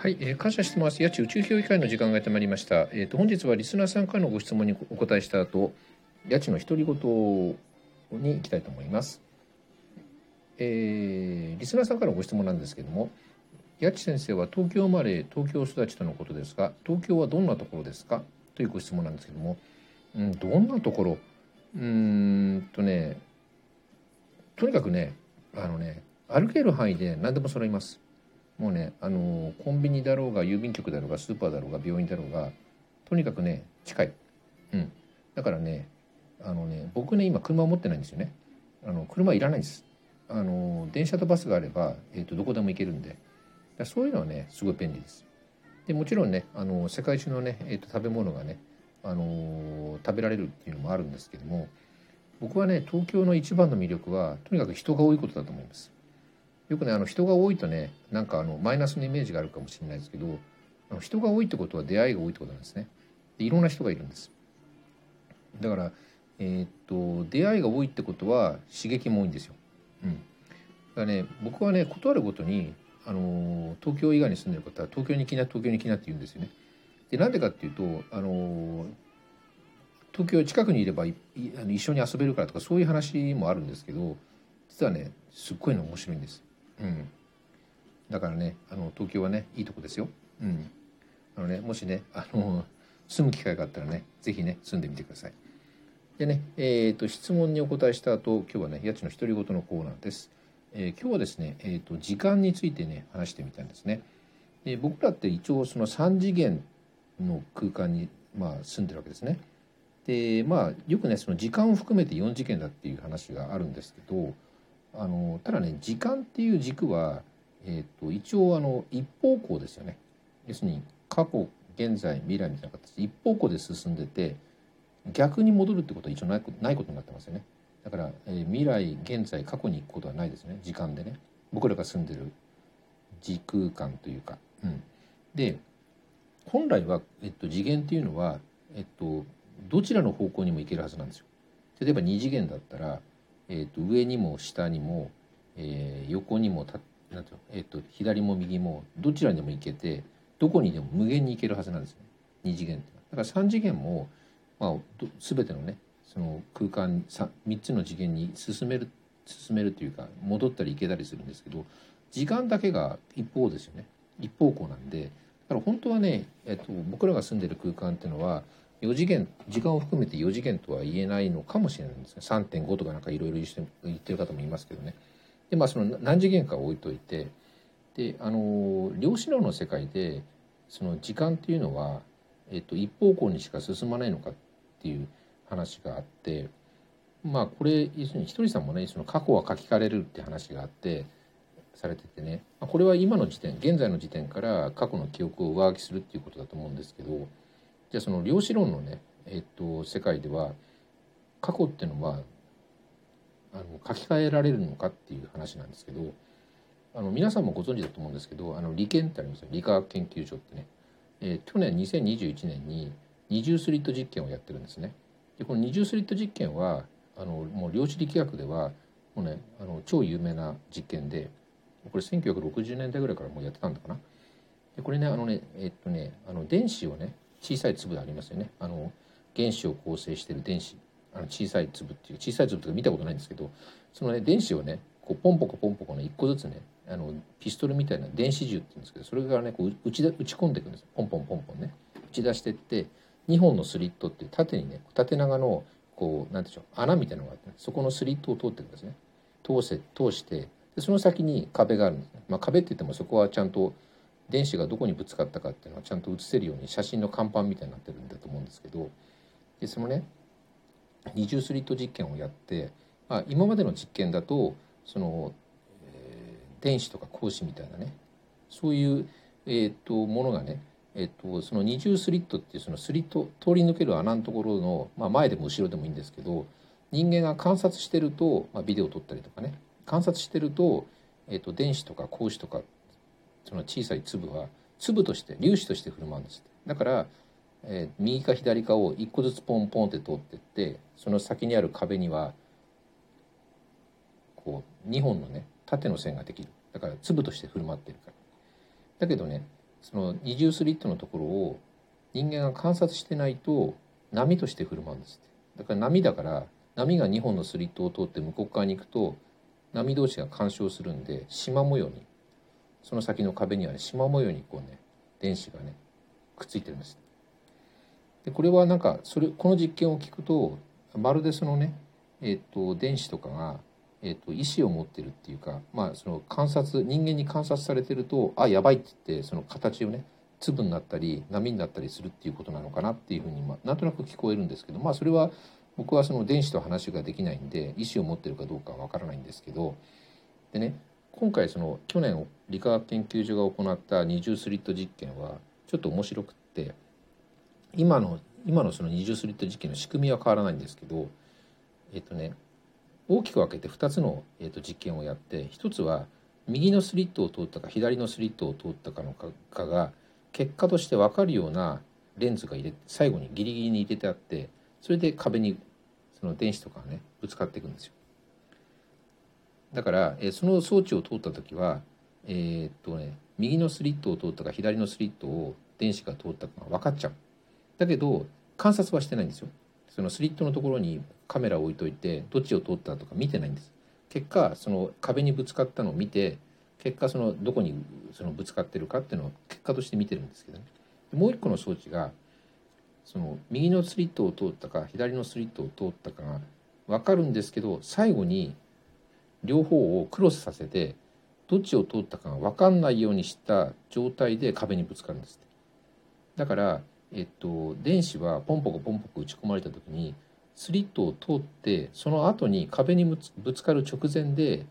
はい、えー、感謝してます。八千宇宙評議会の時間がやってまいりました。えっ、ー、と本日はリスナーさんからのご質問にお答えした後、八千の独り言に行きたいと思います。えー、リスナーさんからのご質問なんですけども、八千先生は東京生まれ、東京育ちとのことですが、東京はどんなところですか？というご質問なんですけども、うん、どんなところ？うんとね、とにかくね、あのね、歩ける範囲で何でも揃います。もうねあのコンビニだろうが郵便局だろうがスーパーだろうが病院だろうがとにかくね近い、うん、だからねあのね僕ね今車を持ってないんですよね。あの車いらないんです。あの電車とバスがあれば、えーと、どこでも行けるんで。だそういうのはねすごい便利です。でもちろんねあの世界中のね、えーと、食べ物がねあの食べられるっていうのもあるんですけども僕はね東京の一番の魅力はとにかく人が多いことだと思います。よくねあの人が多いとねなんかあのマイナスのイメージがあるかもしれないですけどあの人が多いってことは出会いが多いってことなんですね。でいろんな人がいるんです。だからえー、っと出会いが多いってことは刺激も多いんですよ、うん、だからね僕はね断るごとにあの東京以外に住んでる方は東京に来な東京に来なって言うんですよね。でなんでかっていうとあの東京近くにいればい一緒に遊べるからとかそういう話もあるんですけど実はねすっごいの面白いんです。うん、だからねあの東京はねいいとこですよ、うん、あのねもしねあの 住む機会があったらね是非ね住んでみてください。でねえーと、質問にお答えした後今日はね家賃の独り言のコーナーです、えー、今日はですね、えーと、時間についてね話してみたんですね。で僕らって一応その3次元の空間に、まあ、住んでるわけですね。でまあよくねその時間を含めて4次元だっていう話があるんですけどあのただね時間っていう軸は、えーと、一応あの一方向ですよね。要するに過去現在未来みたいな形で一方向で進んでて逆に戻るってことは一応ないないことになってますよね。だから、えー、未来現在過去に行くことはないですね。時間でね。僕らが住んでる時空間というか、うん、で本来は、えっと、次元っていうのは、えっと、どちらの方向にも行けるはずなんですよ。例えば2次元だったらえーと、上にも下にも、えー、横にもたなんていうの、えーと、左も右もどちらにでも行けてどこにでも無限に行けるはずなんですね。2次元ってだから3次元も、まあ、全てのねその空間 3, 3つの次元に進める進めるというか戻ったり行けたりするんですけど時間だけが一方ですよね。一方向なんで。だから本当はね、えっと、僕らが住んでる空間っていうのは4次元時間を含めて4次元とは言えないのかもしれないんです3.5とかなんかいろいろ言ってる方もいますけどね。でまあその何次元か置いといてであの量子論の世界でその時間っていうのは、えっと、一方向にしか進まないのかっていう話があってまあこれ要するにひとりさんもねその過去は書き換えれるって話があってされててね。これは今の時点現在の時点から過去の記憶を上書きするっていうことだと思うんですけどじゃあその量子論のね、えっと、世界では過去っていうのはあの書き換えられるのかっていう話なんですけどあの皆さんもご存知だと思うんですけどあの理研ってありますよ理化学研究所ってね、えー、去年2021年に二重スリット実験をやってるんですね。でこの二重スリット実験はあのもう量子力学ではもうねあの超有名な実験でこれ1960年代ぐらいからもうやってたんだかな。でこれねあのねえっとねあの電子をね小さい粒ありますよね。あの原子を構成してる電子。あの小さい粒っていう小さい粒とか見たことないんですけどそのね電子をねこうポンポコポンポコね一個ずつねあのピストルみたいな電子銃って言うんですけどそれがねこう打ち打ち込んでいくんですポンポンポンポンね。打ち出してって2本のスリットっていう縦にね縦長のこうなんでしょう穴みたいなのがあって、ね、そこのスリットを通っていくんですね。通せ通してでその先に壁があるんですね、まあ、壁って言ってもそこはちゃんと電子がどこにぶつかったかっていうのはちゃんと写せるように写真の看板みたいになってるんだと思うんですけどでそのね二重スリット実験をやって、まあ、今までの実験だとその、えー、電子とか光子みたいなねそういう、えーと、ものがね、えーと、その二重スリットっていうそのスリット通り抜ける穴のところの、まあ、前でも後ろでもいいんですけど人間が観察してると、まあ、ビデオを撮ったりとかね観察してると,、えーと電子とか光子とかその小さい粒は粒として粒子として振る舞うんですだから、えー、右か左かを一個ずつポンポンって通ってってその先にある壁にはこう2本のね縦の線ができる。だから粒として振る舞ってるから。だけどねその二重スリットのところを人間が観察してないと波として振る舞うんですだから波だから波が2本のスリットを通って向こう側に行くと波同士が干渉するんで縞模様にその先の壁にはね縞模様にこうね電子がねくっついてるんです。でこれはなんかそれこの実験を聞くとまるでそのねえっ、と電子とかが、えっ、と意思を持ってるっていうかまあその観察人間に観察されてるとあやばいって言ってその形をね粒になったり波になったりするっていうことなのかなっていうふうに、まあ、なんとなく聞こえるんですけどまあそれは僕はその電子と話ができないんで意思を持ってるかどうかは分からないんですけどでね今回その去年理化学研究所が行った二重スリット実験はちょっと面白くって今の今のその二重スリット実験の仕組みは変わらないんですけどえっとね大きく分けて2つの、えっと、実験をやって1つは右のスリットを通ったか左のスリットを通ったかのかが結果として分かるようなレンズが入れ最後にギリギリに入れてあってそれで壁にその電子とかがねぶつかっていくんですよ。だから、えその装置を通った時はえー、っとね右のスリットを通ったか左のスリットを電子が通ったかが分かっちゃう。だけど観察はしてないんですよ。そのスリットのところにカメラを置いといてどっちを通ったとか見てないんです。結果その壁にぶつかったのを見て結果そのどこにそのぶつかってるかっていうのを結果として見てるんですけどね。もう一個の装置がその右のスリットを通ったか左のスリットを通ったかが分かるんですけど最後に両方をクロスさせてどっちを通ったかが分かんないようにした状態で壁にぶつかるんですだから、えっと、電子はポンポコポンポコ打ち込まれた時にスリットを通ってその後に壁にぶつかる直前で、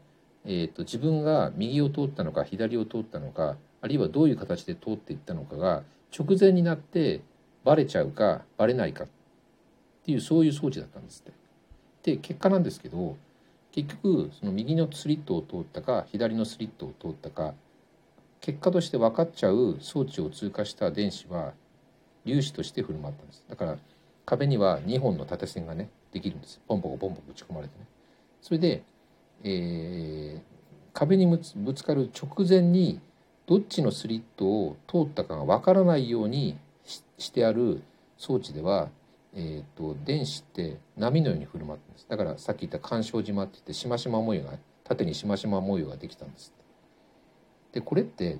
えっと、自分が右を通ったのか左を通ったのかあるいはどういう形で通っていったのかが直前になってバレちゃうかバレないかっていうそういう装置だったんですって。で結果なんですけど結局その右のスリットを通ったか左のスリットを通ったか結果として分かっちゃう装置を通過した電子は粒子として振る舞ったんです。だから壁には2本の縦線がねできるんです。ポンポコポンポコ打ち込まれてね。それで、えー、壁にぶつかる直前にどっちのスリットを通ったかが分からないようにしてある装置では、えーと、電子って波のように振る舞ってんですだからさっき言った干渉島って言ってしましま模様が縦にしましま模様ができたんですでこれって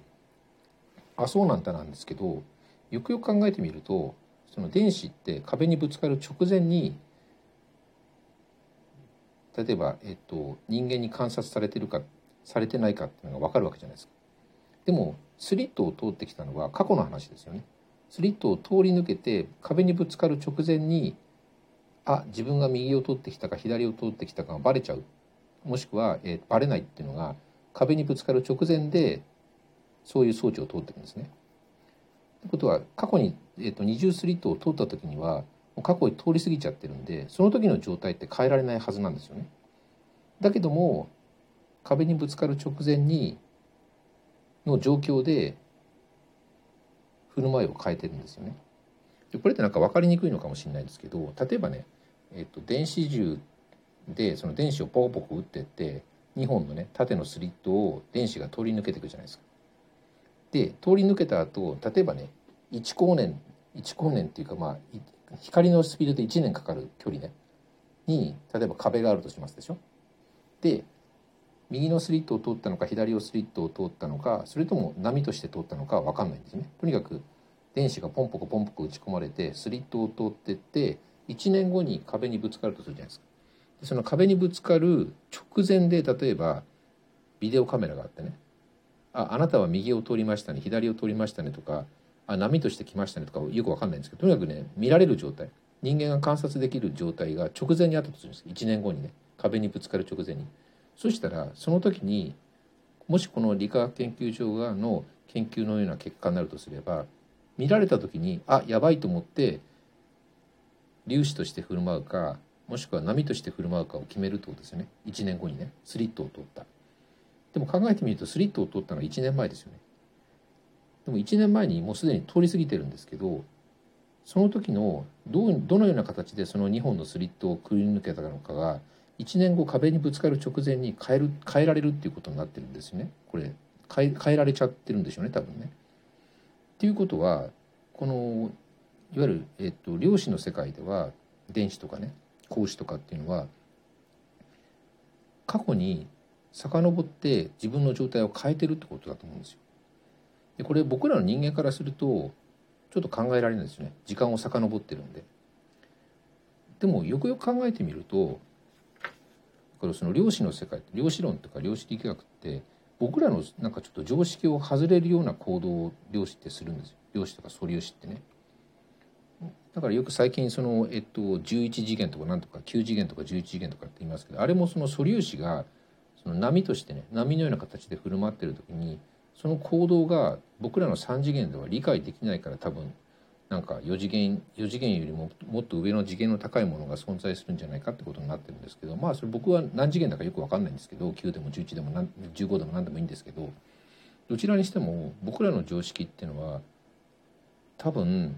あそうなんだなんですけどよくよく考えてみるとその電子って壁にぶつかる直前に例えば、えっと、人間に観察されてるかされてないかっていうのが分かるわけじゃないですか。でもスリットを通ってきたのは過去の話ですよね。スリットを通り抜けて壁にぶつかる直前にあ自分が右を通ってきたか左を通ってきたかがバレちゃうもしくは、えー、バレないっていうのが壁にぶつかる直前でそういう装置を通ってるんですね。ということは過去に、えーと、二重スリットを通った時には過去に通り過ぎちゃってるんでその時の状態って変えられないはずなんですよね。だけども壁にぶつかる直前にの状況で振る舞いを変えてるんですよね。でこれってなんか分かりにくいのかもしれないですけど例えばね、えっと、電子銃でその電子をポコポコ打ってって2本のね縦のスリットを電子が通り抜けていくじゃないですか。で通り抜けた後例えばね1光年1光年っていうかまあ光のスピードで1年かかる距離ねに例えば壁があるとしますでしょ。で右のスリットを通ったのか左のスリットを通ったのかそれとも波として通ったのか分かんないんですね。とにかく電子がポンポコポンポコ打ち込まれてスリットを通ってって1年後に壁にぶつかるとするじゃないですか。でその壁にぶつかる直前で例えばビデオカメラがあってねああなたは右を通りましたね左を通りましたねとかあ波として来ましたねとかよく分かんないんですけどとにかくね見られる状態人間が観察できる状態が直前にあったとするんです1年後にね壁にぶつかる直前に。そしたらその時にもしこの理化学研究所側の研究のような結果になるとすれば見られた時にあやばいと思って粒子として振る舞うかもしくは波として振る舞うかを決めるってことですよね。1年後にねスリットを通った。でも考えてみるとスリットを通ったのは1年前ですよね。でも1年前にもうすでに通り過ぎてるんですけどその時のどうどのような形でその2本のスリットをくり抜けたのかが1年後壁にぶつかる直前に変える変えられるっていうことになってるんですよねこれ変え変えられちゃってるんでしょうね多分ねっていうことはこのいわゆる、えっと、量子の世界では電子とかね光子とかっていうのは過去に遡って自分の状態を変えてるってことだと思うんですよ。でこれ僕らの人間からするとちょっと考えられないですよね時間を遡ってるんで。でもよくよく考えてみるとこれその量子の世界量子論とか量子力学って僕らのなんかちょっと常識を外れるような行動を量子ってするんですよ量子とか素粒子ってね。だからよく最近その、えっと、11次元とかなんとか9次元とか11次元とかって言いますけどあれもその素粒子がその波としてね波のような形で振る舞ってる時にその行動が僕らの3次元では理解できないから多分なんか4次元4次元よりももっと上の次元の高いものが存在するんじゃないかってことになってるんですけどまあそれ僕は何次元だかよく分かんないんですけど9でも11でも15でも何でもいいんですけどどちらにしても僕らの常識っていうのは多分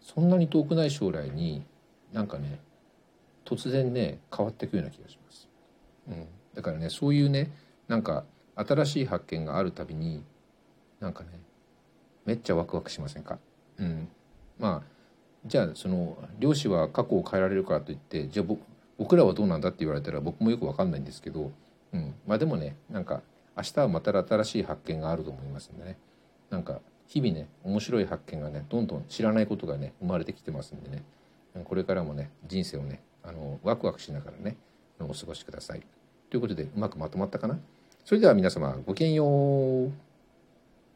そんなに遠くない将来になんかね突然ね変わっていくような気がします、うん、だからねそういうねなんか新しい発見があるたびになんかねめっちゃワクワクしませんか、うん、まあじゃあその漁師は過去を変えられるかといってじゃあ僕らはどうなんだって言われたら僕もよく分かんないんですけど、うん、まあでもねなんか明日はまた新しい発見があると思いますんでね。なんか日々ね面白い発見がねどんどん知らないことがね生まれてきてますんでね。これからもね人生をねあのワクワクしながらねお過ごしください。ということでうまくまとまったかな？それでは皆様ごきげんよう。